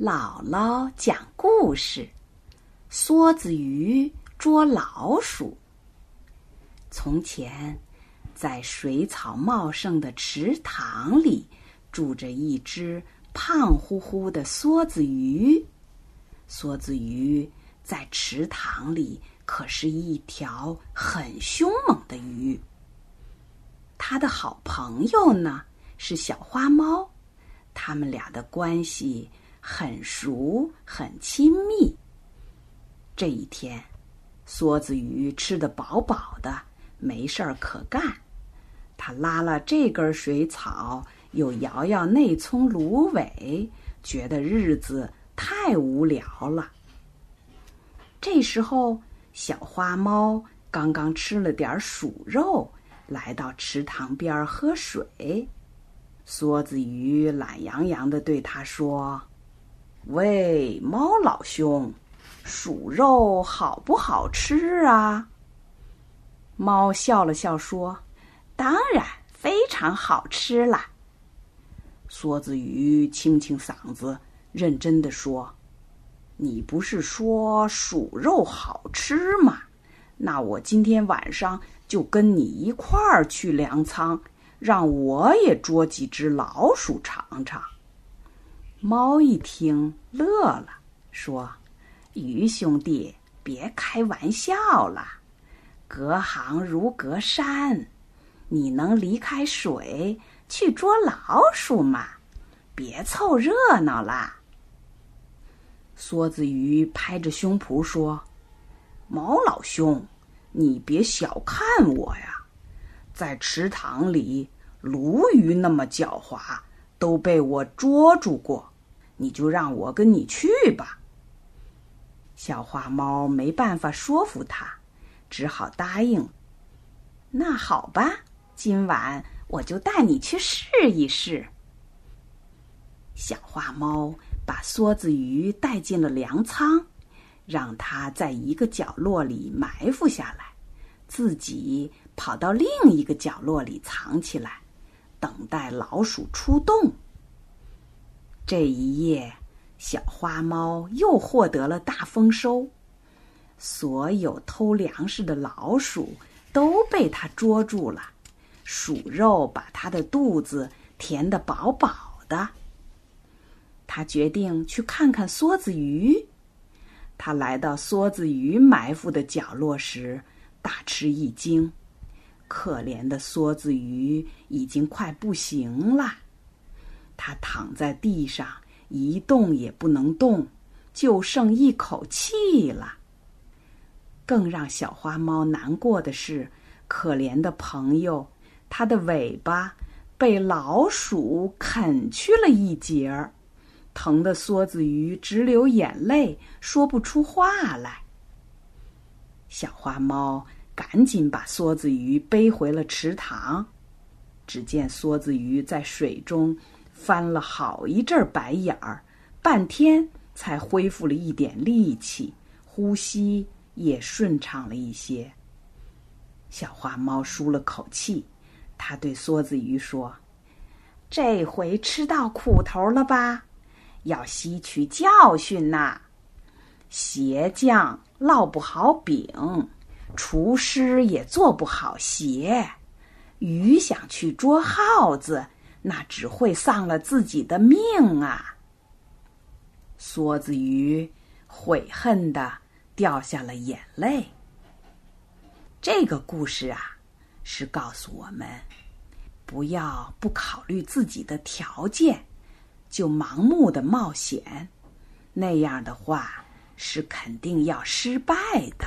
姥姥讲故事：梭子鱼捉老鼠。从前，在水草茂盛的池塘里，住着一只胖乎乎的梭子鱼。梭子鱼在池塘里可是一条很凶猛的鱼。它的好朋友呢是小花猫，他们俩的关系。很熟，很亲密。这一天，梭子鱼吃得饱饱的，没事儿可干。他拉了这根水草，又摇摇那葱芦苇，觉得日子太无聊了。这时候，小花猫刚刚吃了点鼠肉，来到池塘边喝水。梭子鱼懒洋洋地对它说。喂，猫老兄，鼠肉好不好吃啊？猫笑了笑说：“当然非常好吃啦。”梭子鱼清清嗓子，认真的说：“你不是说鼠肉好吃吗？那我今天晚上就跟你一块儿去粮仓，让我也捉几只老鼠尝尝。”猫一听乐了，说：“鱼兄弟，别开玩笑了，隔行如隔山，你能离开水去捉老鼠吗？别凑热闹了。”梭子鱼拍着胸脯说：“猫老兄，你别小看我呀，在池塘里，鲈鱼那么狡猾，都被我捉住过。”你就让我跟你去吧。小花猫没办法说服他，只好答应。那好吧，今晚我就带你去试一试。小花猫把梭子鱼带进了粮仓，让它在一个角落里埋伏下来，自己跑到另一个角落里藏起来，等待老鼠出动。这一夜，小花猫又获得了大丰收。所有偷粮食的老鼠都被它捉住了，鼠肉把它的肚子填得饱饱的。他决定去看看梭子鱼。他来到梭子鱼埋伏的角落时，大吃一惊。可怜的梭子鱼已经快不行了。他躺在地上一动也不能动，就剩一口气了。更让小花猫难过的是，可怜的朋友，它的尾巴被老鼠啃去了一截儿，疼得梭子鱼直流眼泪，说不出话来。小花猫赶紧把梭子鱼背回了池塘，只见梭子鱼在水中。翻了好一阵白眼儿，半天才恢复了一点力气，呼吸也顺畅了一些。小花猫舒了口气，它对梭子鱼说：“这回吃到苦头了吧？要吸取教训呐！鞋匠烙不好饼，厨师也做不好鞋。鱼想去捉耗子。”那只会丧了自己的命啊！梭子鱼悔恨的掉下了眼泪。这个故事啊，是告诉我们，不要不考虑自己的条件，就盲目的冒险，那样的话是肯定要失败的。